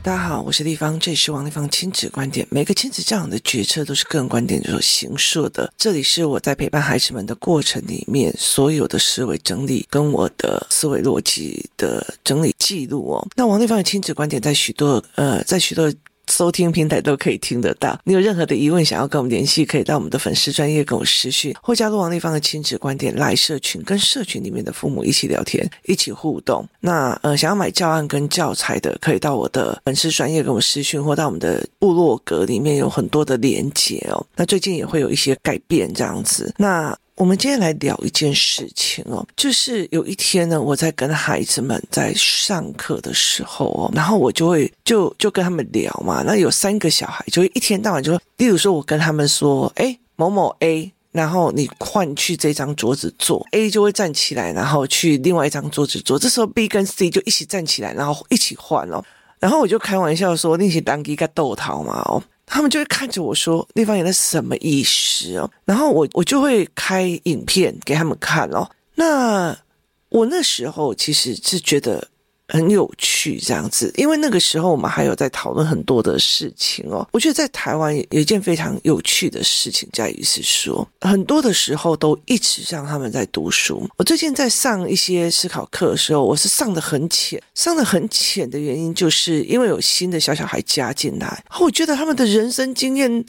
大家好，我是立方，这里是王立方亲子观点。每个亲子教养的决策都是个人观点所形设的。这里是我在陪伴孩子们的过程里面所有的思维整理跟我的思维逻辑的整理记录哦。那王立方的亲子观点在许多呃，在许多。收听平台都可以听得到。你有任何的疑问想要跟我们联系，可以到我们的粉丝专业跟我私讯，或加入王立芳的亲子观点来社群，跟社群里面的父母一起聊天，一起互动。那呃，想要买教案跟教材的，可以到我的粉丝专业跟我私讯，或到我们的部落格里面有很多的连结哦。那最近也会有一些改变这样子。那我们今天来聊一件事情哦，就是有一天呢，我在跟孩子们在上课的时候哦，然后我就会就就跟他们聊嘛，那有三个小孩就一天到晚就说，例如说我跟他们说，哎，某某 A，然后你换去这张桌子坐，A 就会站起来，然后去另外一张桌子坐，这时候 B 跟 C 就一起站起来，然后一起换哦，然后我就开玩笑说，那些当一个豆桃嘛哦。他们就会看着我说：“丽芳演的什么意思哦？”然后我我就会开影片给他们看哦。那我那时候其实是觉得。很有趣，这样子，因为那个时候我们还有在讨论很多的事情哦。我觉得在台湾有一件非常有趣的事情，在于是说，很多的时候都一直让他们在读书。我最近在上一些思考课的时候，我是上得很浅，上得很浅的原因，就是因为有新的小小孩加进来，我觉得他们的人生经验。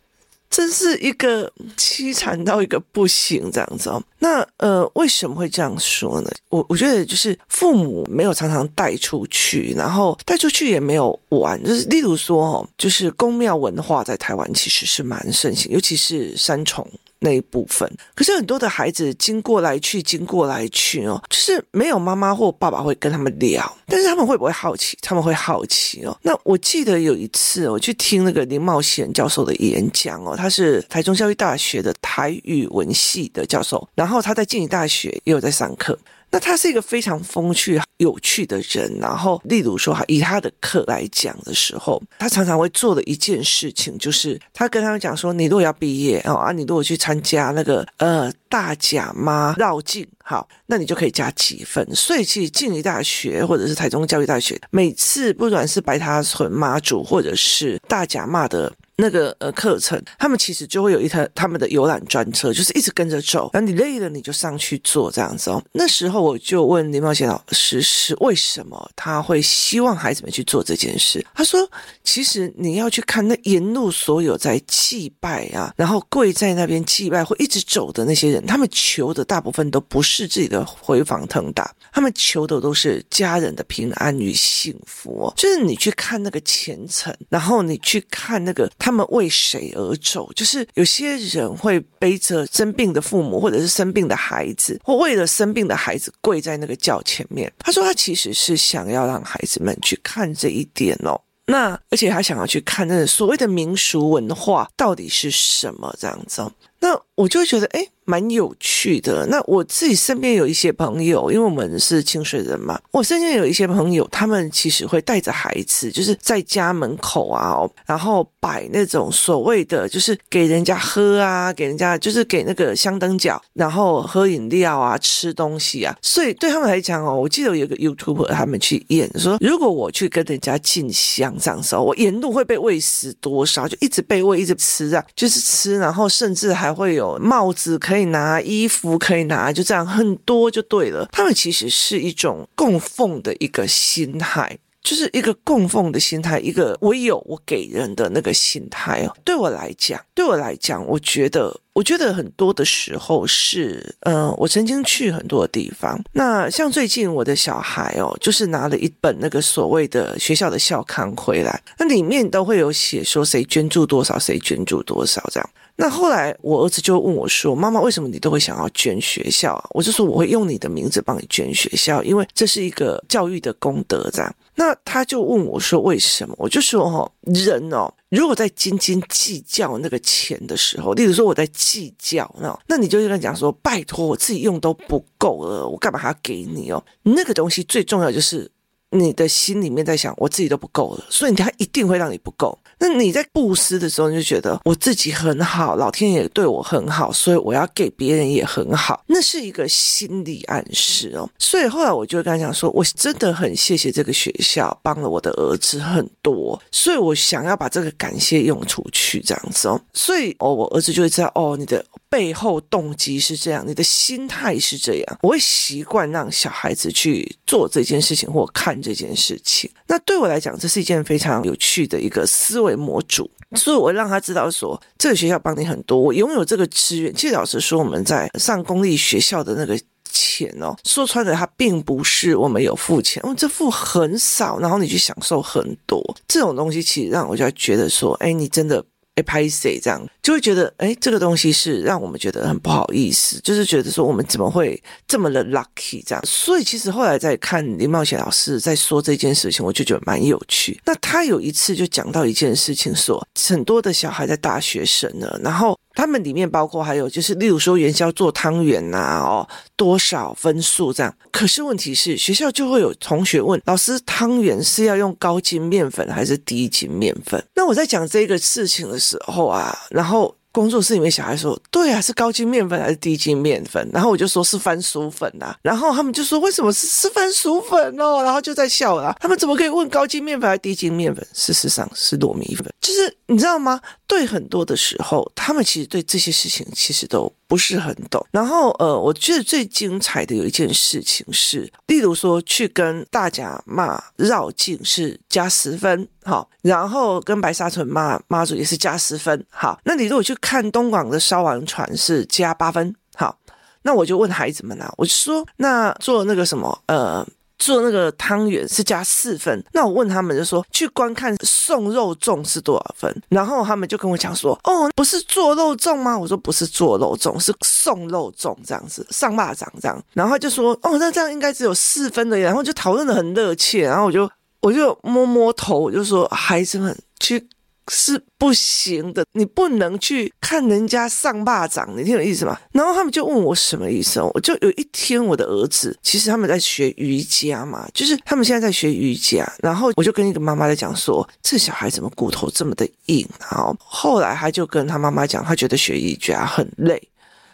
真是一个凄惨到一个不行这样子哦。那呃，为什么会这样说呢？我我觉得就是父母没有常常带出去，然后带出去也没有玩。就是例如说哦，就是宫庙文化在台湾其实是蛮盛行，尤其是三重。那一部分，可是很多的孩子经过来去，经过来去哦，就是没有妈妈或爸爸会跟他们聊，但是他们会不会好奇？他们会好奇哦。那我记得有一次我去听那个林茂贤教授的演讲哦，他是台中教育大学的台语文系的教授，然后他在静宜大学也有在上课。那他是一个非常风趣、有趣的人。然后，例如说，以他的课来讲的时候，他常常会做的一件事情，就是他跟他们讲说：“你如果要毕业哦，啊，你如果去参加那个呃大甲妈绕境，好，那你就可以加几分。”所以，其实静宜大学或者是台中教育大学，每次不管是白塔屯妈祖，或者是大甲妈的。那个呃课程，他们其实就会有一台他们的游览专车，就是一直跟着走。然后你累了，你就上去坐这样子哦。那时候我就问林茂贤老师是为什么他会希望孩子们去做这件事。他说，其实你要去看那沿路所有在祭拜啊，然后跪在那边祭拜或一直走的那些人，他们求的大部分都不是自己的飞黄腾达，他们求的都是家人的平安与幸福哦。就是你去看那个虔诚，然后你去看那个他他们为谁而走？就是有些人会背着生病的父母，或者是生病的孩子，或为了生病的孩子跪在那个教前面。他说他其实是想要让孩子们去看这一点哦。那而且他想要去看那所谓的民俗文化到底是什么这样子。那我就会觉得，哎。蛮有趣的。那我自己身边有一些朋友，因为我们是清水人嘛，我身边有一些朋友，他们其实会带着孩子，就是在家门口啊，然后摆那种所谓的，就是给人家喝啊，给人家就是给那个香灯脚，然后喝饮料啊，吃东西啊。所以对他们来讲哦，我记得有个 YouTube，他们去演说，如果我去跟人家进香这样时候，我沿路会被喂食多少，就一直被喂，一直吃啊，就是吃，然后甚至还会有帽子可以。拿衣服，可以拿，就这样很多就对了。他们其实是一种供奉的一个心态，就是一个供奉的心态，一个我有我给人的那个心态哦。对我来讲，对我来讲，我觉得，我觉得很多的时候是，嗯、我曾经去很多地方。那像最近我的小孩哦，就是拿了一本那个所谓的学校的校刊回来，那里面都会有写说谁捐助多少，谁捐助多少这样。那后来，我儿子就问我说：“妈妈，为什么你都会想要捐学校啊？”我就说：“我会用你的名字帮你捐学校，因为这是一个教育的功德。”这样，那他就问我说：“为什么？”我就说：“哦，人哦，如果在斤斤计较那个钱的时候，例如说我在计较，那那你就跟他讲说：‘拜托，我自己用都不够了，我干嘛还要给你哦？’那个东西最重要就是你的心里面在想，我自己都不够了，所以他一定会让你不够。那你在布施的时候，你就觉得我自己很好，老天爷对我很好，所以我要给别人也很好，那是一个心理暗示哦。所以后来我就跟他讲说，我真的很谢谢这个学校帮了我的儿子很多，所以我想要把这个感谢用出去，这样子哦。所以哦，我儿子就会知道哦，你的背后动机是这样，你的心态是这样。我会习惯让小孩子去做这件事情或看这件事情。那对我来讲，这是一件非常有趣的一个思维。模组，所以我让他知道说，这个学校帮你很多，我拥有这个资源。其实老实说，我们在上公立学校的那个钱哦，说穿了，它并不是我们有付钱，我们这付很少，然后你去享受很多这种东西，其实让我就觉得说，哎，你真的。拍谁这样就会觉得，哎，这个东西是让我们觉得很不好意思，就是觉得说我们怎么会这么的 lucky 这样。所以其实后来在看林茂贤老师在说这件事情，我就觉得蛮有趣。那他有一次就讲到一件事情，说很多的小孩在大学生呢，然后。他们里面包括还有就是，例如说元宵做汤圆呐，哦，多少分数这样。可是问题是，学校就会有同学问老师，汤圆是要用高筋面粉还是低筋面粉？那我在讲这个事情的时候啊，然后。工作室里面小孩说：“对啊，是高筋面粉还是低筋面粉？”然后我就说是番薯粉呐、啊。然后他们就说：“为什么是是番薯粉哦？”然后就在笑了。他们怎么可以问高筋面粉还是低筋面粉？事实上是糯米粉。就是你知道吗？对很多的时候，他们其实对这些事情其实都不是很懂。然后呃，我觉得最精彩的有一件事情是，例如说去跟大甲骂绕境是加十分。好，然后跟白沙屯骂妈祖也是加十分。好，那你如果去看东莞的烧王船是加八分。好，那我就问孩子们啊，我就说，那做那个什么，呃，做那个汤圆是加四分。那我问他们就说，去观看送肉粽是多少分？然后他们就跟我讲说，哦，不是做肉粽吗？我说不是做肉粽，是送肉粽这样子，上坝掌这样。然后就说，哦，那这样应该只有四分的。然后就讨论得很热切，然后我就。我就摸摸头，我就说：“孩子们，去是不行的，你不能去看人家上坝掌，你听我意思吗？”然后他们就问我什么意思。我就有一天，我的儿子其实他们在学瑜伽嘛，就是他们现在在学瑜伽。然后我就跟一个妈妈在讲说：“这小孩怎么骨头这么的硬？”然后，后来他就跟他妈妈讲，他觉得学瑜伽很累。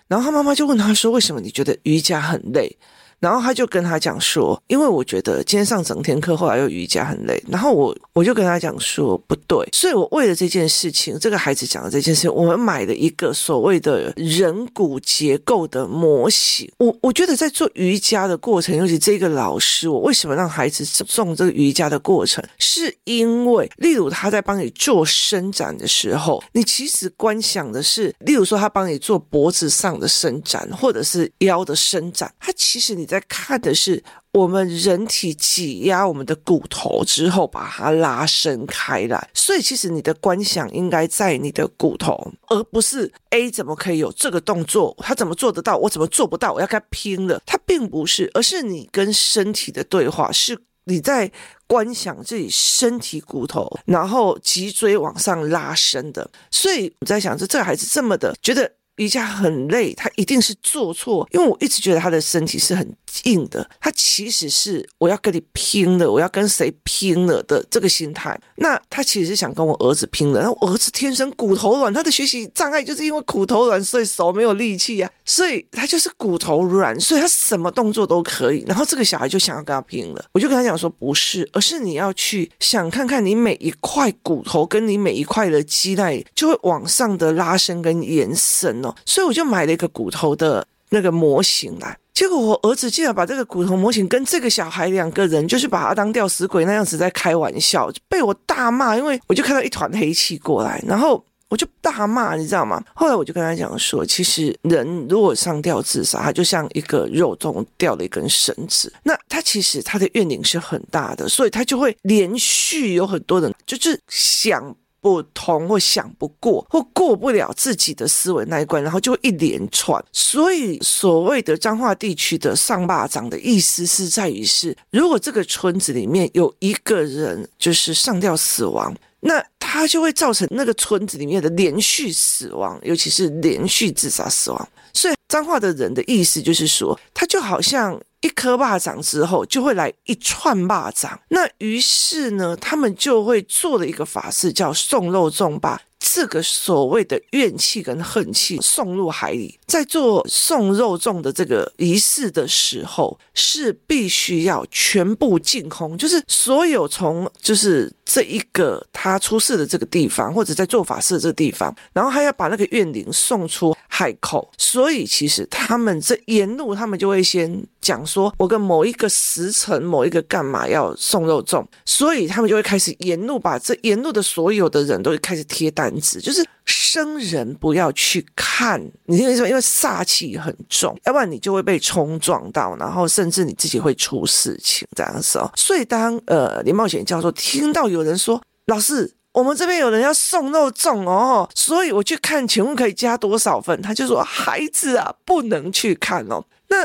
然后他妈妈就问他说：“为什么你觉得瑜伽很累？”然后他就跟他讲说，因为我觉得今天上整天课，后来又瑜伽很累。然后我我就跟他讲说，不对。所以我为了这件事情，这个孩子讲的这件事情，我们买了一个所谓的人骨结构的模型。我我觉得在做瑜伽的过程，尤其这个老师，我为什么让孩子送这个瑜伽的过程，是因为，例如他在帮你做伸展的时候，你其实观想的是，例如说他帮你做脖子上的伸展，或者是腰的伸展，他其实你。你在看的是我们人体挤压我们的骨头之后，把它拉伸开来。所以，其实你的观想应该在你的骨头，而不是 A 怎么可以有这个动作，他怎么做得到，我怎么做不到，我要跟他拼了。他并不是，而是你跟身体的对话，是你在观想自己身体骨头，然后脊椎往上拉伸的。所以我在想，着这个孩子这么的觉得。瑜伽很累，他一定是做错，因为我一直觉得他的身体是很硬的，他其实是我要跟你拼了，我要跟谁拼了的这个心态。那他其实是想跟我儿子拼了，然后我儿子天生骨头软，他的学习障碍就是因为骨头软，所以手没有力气啊，所以他就是骨头软，所以他什么动作都可以。然后这个小孩就想要跟他拼了，我就跟他讲说不是，而是你要去想看看你每一块骨头跟你每一块的肌带就会往上的拉伸跟延伸哦，所以我就买了一个骨头的那个模型来。结果我儿子竟然把这个骨头模型跟这个小孩两个人，就是把他当吊死鬼那样子在开玩笑，被我大骂。因为我就看到一团黑气过来，然后我就大骂，你知道吗？后来我就跟他讲说，其实人如果上吊自杀，他就像一个肉粽掉了一根绳子，那他其实他的怨灵是很大的，所以他就会连续有很多人就是想。不通或想不过或过不了自己的思维那一关，然后就一连串。所以所谓的彰化地区的上坝掌的意思是在于是，如果这个村子里面有一个人就是上吊死亡，那他就会造成那个村子里面的连续死亡，尤其是连续自杀死亡。所以彰化的人的意思就是说，他就好像。一颗巴掌之后，就会来一串巴掌。那于是呢，他们就会做了一个法事，叫送肉粽，把这个所谓的怨气跟恨气送入海里。在做送肉粽的这个仪式的时候，是必须要全部净空，就是所有从就是这一个他出事的这个地方，或者在做法事的这个地方，然后还要把那个怨灵送出海口。所以其实他们这沿路，他们就会先讲说，我跟某一个时辰、某一个干嘛要送肉粽，所以他们就会开始沿路把这沿路的所有的人都会开始贴单子，就是。生人不要去看，你听我说，因为煞气很重，要不然你就会被冲撞到，然后甚至你自己会出事情这样子哦。所以当呃林茂贤教授听到有人说，老师，我们这边有人要送肉粽哦，所以我去看，请问可以加多少份？他就说，孩子啊，不能去看哦。那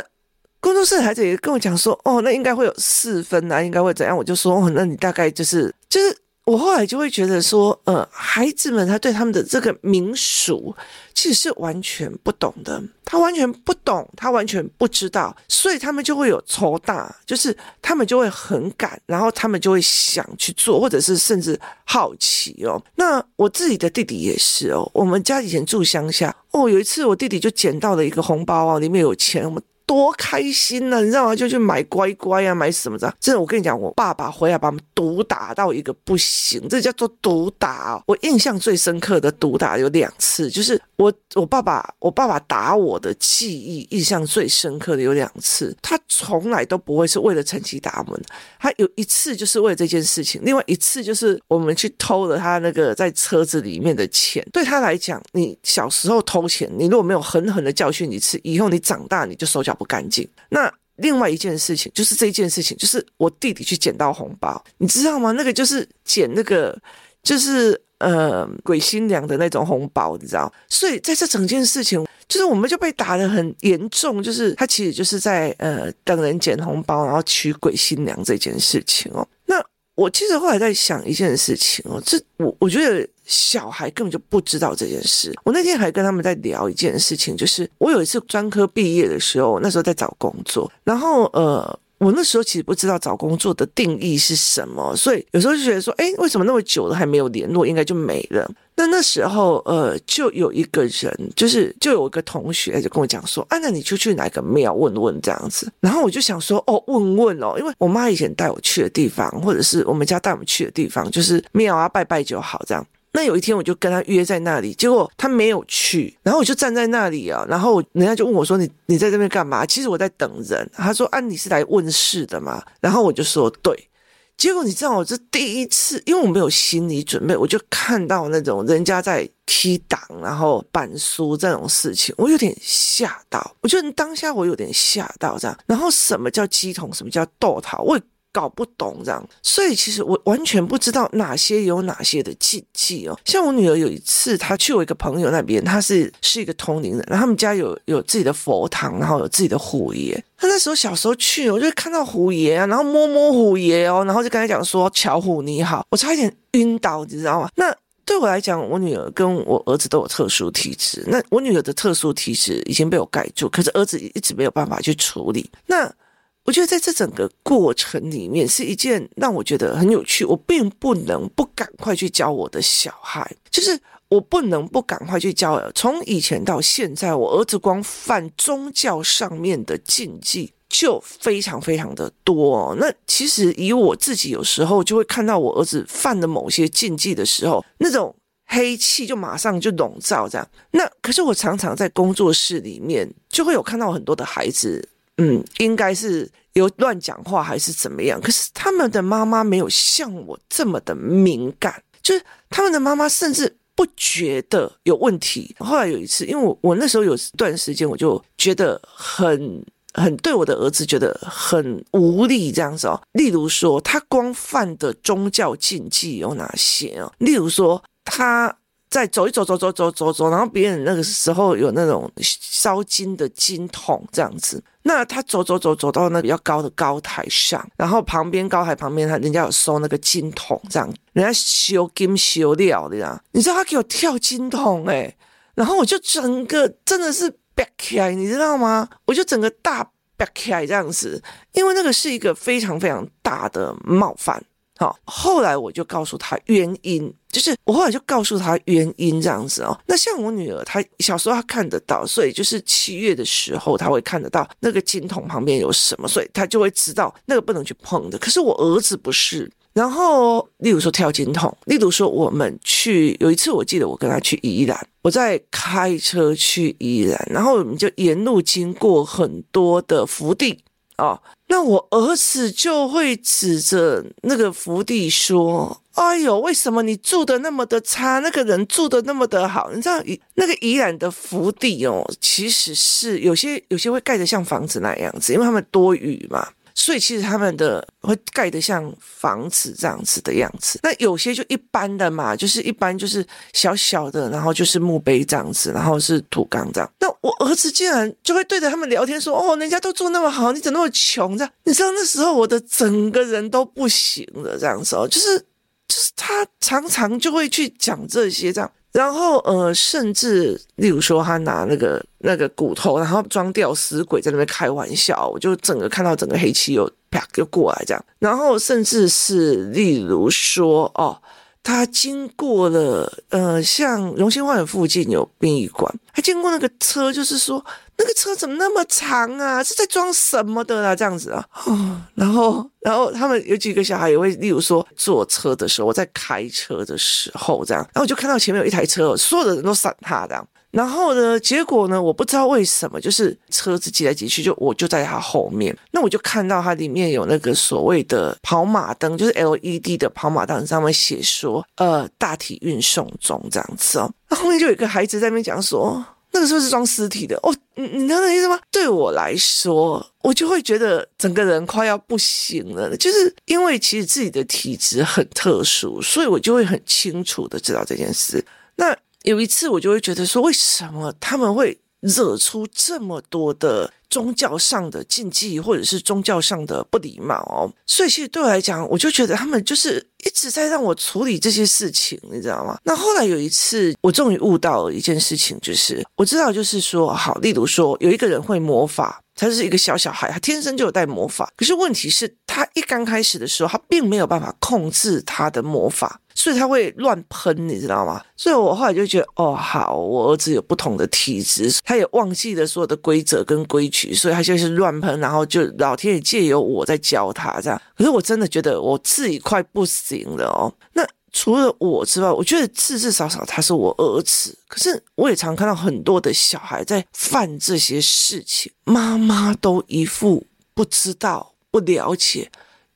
工作室的孩子也跟我讲说，哦，那应该会有四分啊，应该会怎样？我就说，哦，那你大概就是就是。我后来就会觉得说，呃，孩子们他对他们的这个民俗其实是完全不懂的，他完全不懂，他完全不知道，所以他们就会有抽大，就是他们就会很赶，然后他们就会想去做，或者是甚至好奇哦。那我自己的弟弟也是哦，我们家以前住乡下哦，有一次我弟弟就捡到了一个红包啊，里面有钱，我们。多开心呢、你知道吗？就去买乖乖啊，买什么的。真的，我跟你讲，我爸爸回来把我们毒打到一个不行，这叫做毒打、我印象最深刻的毒打有两次，就是我我爸爸我爸爸打我的记忆印象最深刻的有两次。他从来都不会是为了成绩打我们，他有一次就是为了这件事情，另外一次就是我们去偷了他那个在车子里面的钱。对他来讲，你小时候偷钱，你如果没有狠狠的教训一次，以后你长大你就手脚不干净。那另外一件事情就是这一件事情，就是我弟弟去捡到红包，你知道吗？那个就是捡那个，就是呃鬼新娘的那种红包，你知道？所以在这整件事情，就是我们就被打得很严重，就是他其实就是在呃等人捡红包，然后娶鬼新娘这件事情哦。那我其实后来在想一件事情哦，这我我觉得。小孩根本就不知道这件事。我那天还跟他们在聊一件事情，就是我有一次专科毕业的时候，那时候在找工作，然后呃，我那时候其实不知道找工作的定义是什么，所以有时候就觉得说，哎，为什么那么久了还没有联络，应该就没了。那那时候呃，就有一个人，就是就有一个同学就跟我讲说，啊，那你就去哪个庙问问这样子。然后我就想说，哦，问问哦，因为我妈以前带我去的地方，或者是我们家带我们去的地方，就是庙啊，拜拜就好这样。那有一天我就跟他约在那里，结果他没有去，然后我就站在那里啊，然后人家就问我说：“你你在这边干嘛？”其实我在等人。他说：“啊，你是来问事的吗？”然后我就说：“对。”结果你知道，我这第一次，因为我没有心理准备，我就看到那种人家在踢档，然后板书这种事情，我有点吓到。我觉得当下我有点吓到这样。然后什么叫乩童？什么叫斗桃？我。搞不懂这样，所以其实我完全不知道哪些有哪些的禁忌哦。像我女儿有一次，她去我一个朋友那边，她是是一个通灵人，然后他们家有有自己的佛堂，然后有自己的虎爷。她那时候小时候去，我就看到虎爷啊，然后摸摸虎爷哦，然后就跟他讲说：“巧虎你好。”我差一点晕倒，你知道吗？那对我来讲，我女儿跟我儿子都有特殊体质。那我女儿的特殊体质已经被我盖住，可是儿子一直没有办法去处理。那。我觉得在这整个过程里面是一件让我觉得很有趣。我并不能不赶快去教我的小孩，就是我不能不赶快去教。从以前到现在，我儿子光犯宗教上面的禁忌就非常非常的多。那其实以我自己有时候就会看到我儿子犯了某些禁忌的时候，那种黑气就马上就笼罩这样。那可是我常常在工作室里面就会有看到很多的孩子。嗯，应该是有乱讲话还是怎么样？可是他们的妈妈没有像我这么的敏感，就是他们的妈妈甚至不觉得有问题。后来有一次，因为我我那时候有段时间，我就觉得很很对我的儿子觉得很无力这样子哦。例如说，他光犯的宗教禁忌有哪些哦？例如说，他。在走一走走走走走走，然后别人那个时候有那种烧金的金桶这样子，那他走走走走到那比较高的高台上，然后旁边高台旁边他人家有收那个金桶这样，人家修金修料的呀，你知道他给我跳金桶诶，然后我就整个真的是憋起来，你知道吗？我就整个大啪开这样子，因为那个是一个非常非常大的冒犯。好，后来我就告诉他原因，就是我后来就告诉他原因这样子哦。那像我女儿，她小时候她看得到，所以就是七月的时候，她会看得到那个金桶旁边有什么，所以她就会知道那个不能去碰的。可是我儿子不是。然后，例如说跳金桶，例如说我们去有一次，我记得我跟他去宜兰，我在开车去宜兰，然后我们就沿路经过很多的福地。哦，那我儿子就会指着那个福地说：“哎呦，为什么你住的那么的差？那个人住的那么的好？你知道，那个宜兰的福地哦，其实是有些有些会盖得像房子那样子，因为他们多雨嘛。”所以其实他们的会盖得像房子这样子的样子，那有些就一般的嘛，就是一般就是小小的，然后就是墓碑这样子，然后是土岗这样。那我儿子竟然就会对着他们聊天说：“哦，人家都住那么好，你怎么那么穷？”这样，你知道那时候我的整个人都不行了，这样子哦，就是就是他常常就会去讲这些这样。然后，呃，甚至例如说，他拿那个那个骨头，然后装吊死鬼在那边开玩笑，我就整个看到整个黑漆又啪又过来这样。然后，甚至是例如说，哦。他经过了，呃，像荣兴花园附近有殡仪馆，还经过那个车，就是说那个车怎么那么长啊？是在装什么的啊？这样子啊，哦，然后，然后他们有几个小孩也会，例如说坐车的时候，我在开车的时候这样，然后我就看到前面有一台车，所有的人都闪他这样。然后呢，结果呢，我不知道为什么，就是车子挤来挤去，就我就在他后面，那我就看到它里面有那个所谓的跑马灯，就是 LED 的跑马灯，上面写说，呃，大体运送中这样子哦。那后面就有一个孩子在那边讲说，那个是不是装尸体的？哦，你你知道那意思吗？对我来说，我就会觉得整个人快要不行了，就是因为其实自己的体质很特殊，所以我就会很清楚的知道这件事。那。有一次，我就会觉得说，为什么他们会惹出这么多的宗教上的禁忌，或者是宗教上的不礼貌哦？所以，其实对我来讲，我就觉得他们就是一直在让我处理这些事情，你知道吗？那后来有一次，我终于悟到了一件事情，就是我知道，就是说，好，例如说，有一个人会魔法。他是一个小小孩，他天生就有带魔法。可是问题是，他一刚开始的时候，他并没有办法控制他的魔法，所以他会乱喷，你知道吗？所以我后来就觉得，哦，好，我儿子有不同的体质，他也忘记了所有的规则跟规矩，所以他就是乱喷，然后就老天爷借由我在教他这样。可是我真的觉得我自己快不行了哦。那。除了我之外，我觉得至至少少他是我儿子。可是我也常看到很多的小孩在犯这些事情，妈妈都一副不知道、不了解。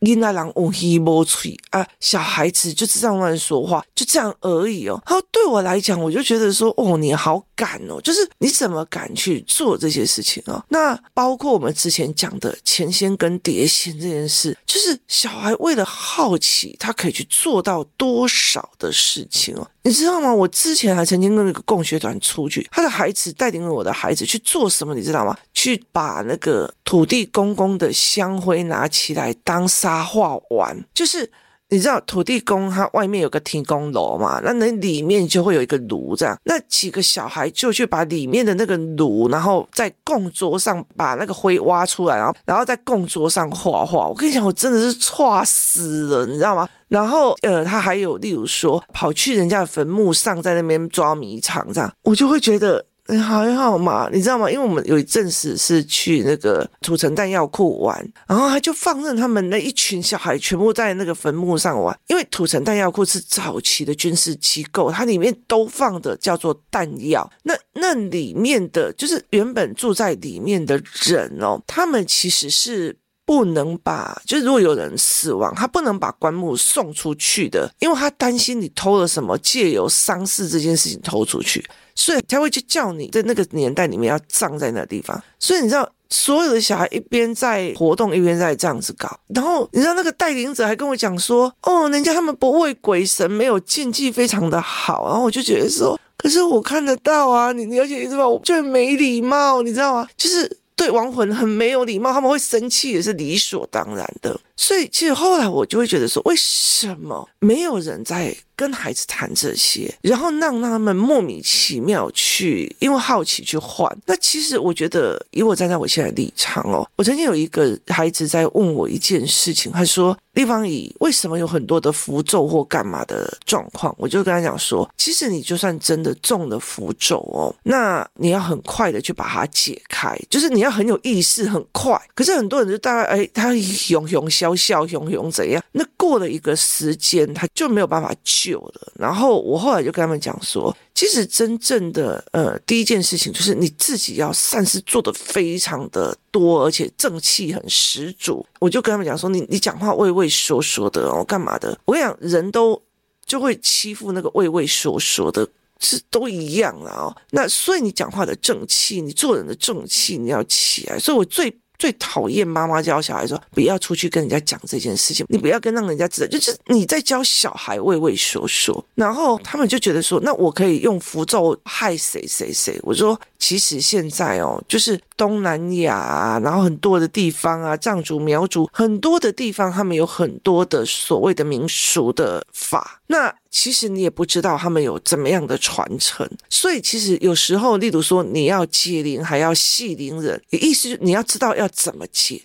你那狼无一无吹啊，小孩子就这样乱说话，就这样而已哦。然后对我来讲，我就觉得说，哦，你好敢哦，就是你怎么敢去做这些事情哦？那包括我们之前讲的钱先跟碟仙这件事，就是小孩为了好奇，他可以去做到多少的事情哦？你知道吗？我之前还曾经跟那个共学团出去，他的孩子带领了我的孩子去做什么？你知道吗？去把那个土地公公的香灰拿起来当沙画完，就是你知道土地公他外面有个天公楼嘛，那那里面就会有一个炉这样，那几个小孩就去把里面的那个炉，然后在供桌上把那个灰挖出来，然后然后在供桌上画画。我跟你讲，我真的是错死了，你知道吗？然后呃，他还有例如说跑去人家的坟墓上，在那边抓迷藏这样，我就会觉得。你还好嘛？你知道吗？因为我们有一阵子是去那个土城弹药库玩，然后他就放任他们那一群小孩全部在那个坟墓上玩。因为土城弹药库是早期的军事机构，它里面都放的叫做弹药。那那里面的就是原本住在里面的人哦，他们其实是不能把，就是如果有人死亡，他不能把棺木送出去的，因为他担心你偷了什么，借由丧事这件事情偷出去。所以他会去叫你在那个年代里面要葬在那个地方。所以你知道，所有的小孩一边在活动，一边在这样子搞。然后你知道那个带领者还跟我讲说：“哦，人家他们不畏鬼神，没有禁忌，非常的好。”然后我就觉得说：“可是我看得到啊，你你而且你知道，我就很没礼貌，你知道吗？就是对亡魂很没有礼貌，他们会生气也是理所当然的。所以其实后来我就会觉得说，为什么没有人在跟孩子谈这些，然后让他们莫名其妙去因为好奇去换？那其实我觉得，以我站在我现在立场哦，我曾经有一个孩子在问我一件事情，他说：“立方体为什么有很多的符咒或干嘛的状况？”我就跟他讲说：“其实你就算真的中了符咒哦，那你要很快的去把它解开，就是你要很有意识，很快。可是很多人就大概哎，他熊熊笑笑，熊熊怎样？那过了一个时间，他就没有办法救了。然后我后来就跟他们讲说。”其实真正的呃，第一件事情就是你自己要善事做得非常的多，而且正气很十足。我就跟他们讲说，你你讲话畏畏缩缩的哦，干嘛的？我跟你讲，人都就会欺负那个畏畏缩缩的，是都一样啊哦。那所以你讲话的正气，你做人的正气，你要起来。所以我最。最讨厌妈妈教小孩说不要出去跟人家讲这件事情，你不要跟让人家知道，就是你在教小孩畏畏缩缩，然后他们就觉得说，那我可以用符咒害谁谁谁？我说。其实现在哦，就是东南亚啊，然后很多的地方啊，藏族、苗族很多的地方，他们有很多的所谓的民俗的法。那其实你也不知道他们有怎么样的传承。所以其实有时候，例如说你要解铃，还要系铃人，意思你要知道要怎么解。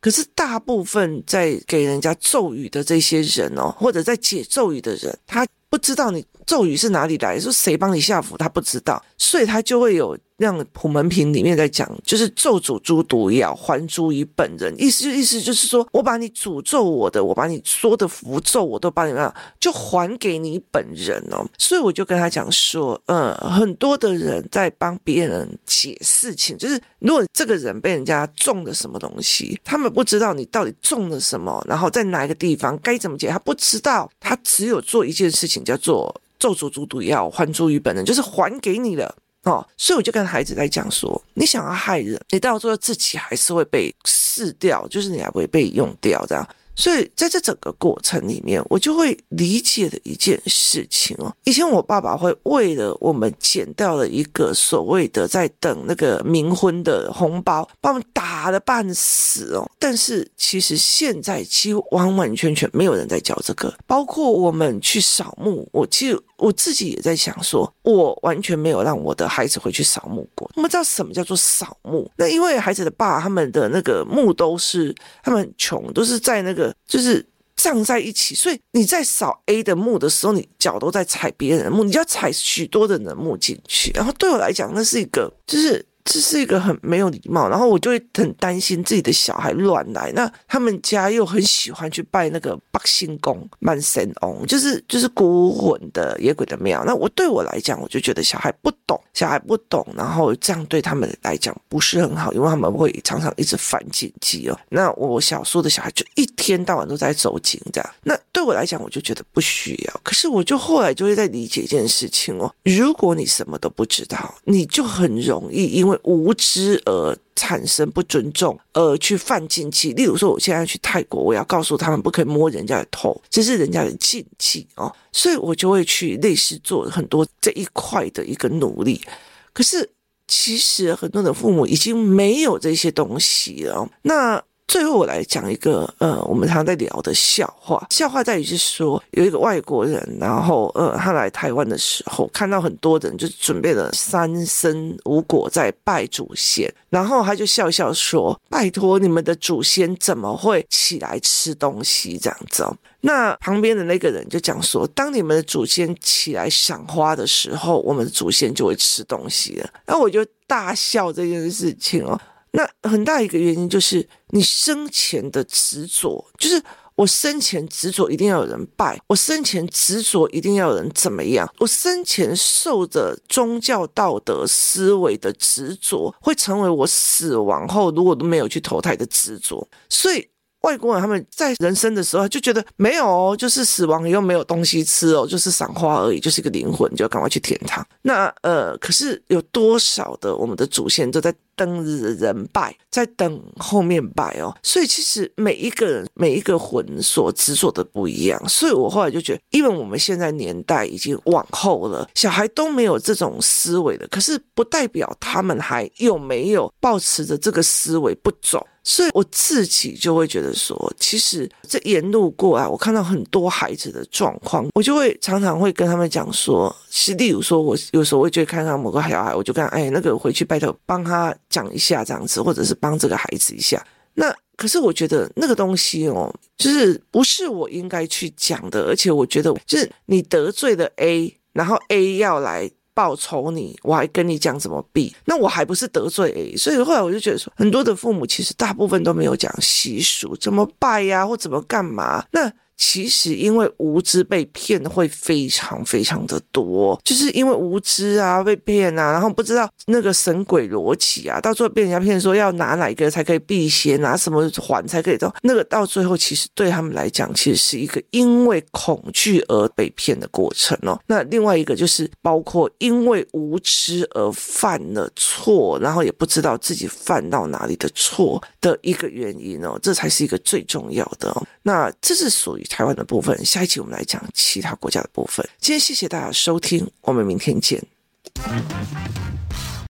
可是大部分在给人家咒语的这些人哦，或者在解咒语的人，他不知道你咒语是哪里来，说谁帮你下符，他不知道，所以他就会有。像普门品里面在讲，就是咒诅诸毒药，还诸于本人。意思意思就是说，我把你诅咒我的，我把你说的符咒，我都把你那就还给你本人哦。所以我就跟他讲说，嗯，很多的人在帮别人解事情，就是如果这个人被人家中了什么东西，他们不知道你到底中了什么，然后在哪一个地方该怎么解，他不知道，他只有做一件事情，叫做咒诅诸毒药，还诸于本人，就是还给你了。哦，所以我就跟孩子在讲说，你想要害人，你到最后自己还是会被释掉，就是你还会被用掉这样。所以在这整个过程里面，我就会理解的一件事情哦。以前我爸爸会为了我们捡到了一个所谓的在等那个冥婚的红包，把我们打的半死哦。但是其实现在几乎完完全全没有人在教这个，包括我们去扫墓，我其实我自己也在想说，我完全没有让我的孩子回去扫墓过。我们知道什么叫做扫墓？那因为孩子的爸他们的那个墓都是他们很穷，都是在那个。就是葬在一起，所以你在扫 A 的墓的时候，你脚都在踩别人的墓，你就要踩许多的人墓进去。然后对我来讲，那是一个就是。这是一个很没有礼貌，然后我就会很担心自己的小孩乱来。那他们家又很喜欢去拜那个八星公、万神翁，就是就是孤魂的野鬼的庙。那我对我来讲，我就觉得小孩不懂，小孩不懂，然后这样对他们来讲不是很好，因为他们会常常一直犯禁忌哦。那我小时候的小孩就一天到晚都在走紧这样。那对我来讲，我就觉得不需要。可是我就后来就会在理解一件事情哦，如果你什么都不知道，你就很容易因为。无知而产生不尊重，而去犯禁忌。例如说，我现在去泰国，我要告诉他们不可以摸人家的头，这是人家的禁忌哦，所以我就会去类似做很多这一块的一个努力。可是，其实很多的父母已经没有这些东西了。那。最后我来讲一个呃，我们常常在聊的笑话。笑话在于是说，有一个外国人，然后呃，他来台湾的时候，看到很多人就准备了三牲五果在拜祖先，然后他就笑笑说：“拜托你们的祖先怎么会起来吃东西这样子哦？”那旁边的那个人就讲说：“当你们的祖先起来赏花的时候，我们的祖先就会吃东西了。”然后我就大笑这件事情哦。那很大一个原因就是你生前的执着，就是我生前执着一定要有人拜，我生前执着一定要有人怎么样，我生前受的宗教道德思维的执着，会成为我死亡后如果都没有去投胎的执着，所以外国人他们在人生的时候就觉得没有哦，就是死亡又没有东西吃哦，就是赏花而已，就是一个灵魂，就要赶快去天堂。那呃，可是有多少的我们的祖先都在等人拜，在等后面拜哦。所以其实每一个人每一个魂所执着的不一样。所以我后来就觉得，因为我们现在年代已经往后了，小孩都没有这种思维的，可是不代表他们还有没有抱持着这个思维不走。所以我自己就会觉得说，其实这沿路过来，我看到很多孩子的状况，我就会常常会跟他们讲说，是例如说，我有时候会去看到某个小孩，我就跟哎，那个回去拜托帮他讲一下这样子，或者是帮这个孩子一下。那可是我觉得那个东西哦，就是不是我应该去讲的，而且我觉得就是你得罪了 A，然后 A 要来。报仇你，我还跟你讲怎么避，那我还不是得罪 A？所以后来我就觉得说，很多的父母其实大部分都没有讲习俗，怎么拜呀，或怎么干嘛？那。其实因为无知被骗会非常非常的多，就是因为无知啊被骗啊，然后不知道那个神鬼逻辑啊，到最后被人家骗说要拿哪一个才可以避邪，拿什么环才可以到那个到最后其实对他们来讲，其实是一个因为恐惧而被骗的过程哦。那另外一个就是包括因为无知而犯了错，然后也不知道自己犯到哪里的错的一个原因哦，这才是一个最重要的哦。那这是属于。台湾的部分，下一期我们来讲其他国家的部分。今天谢谢大家收听，我们明天见。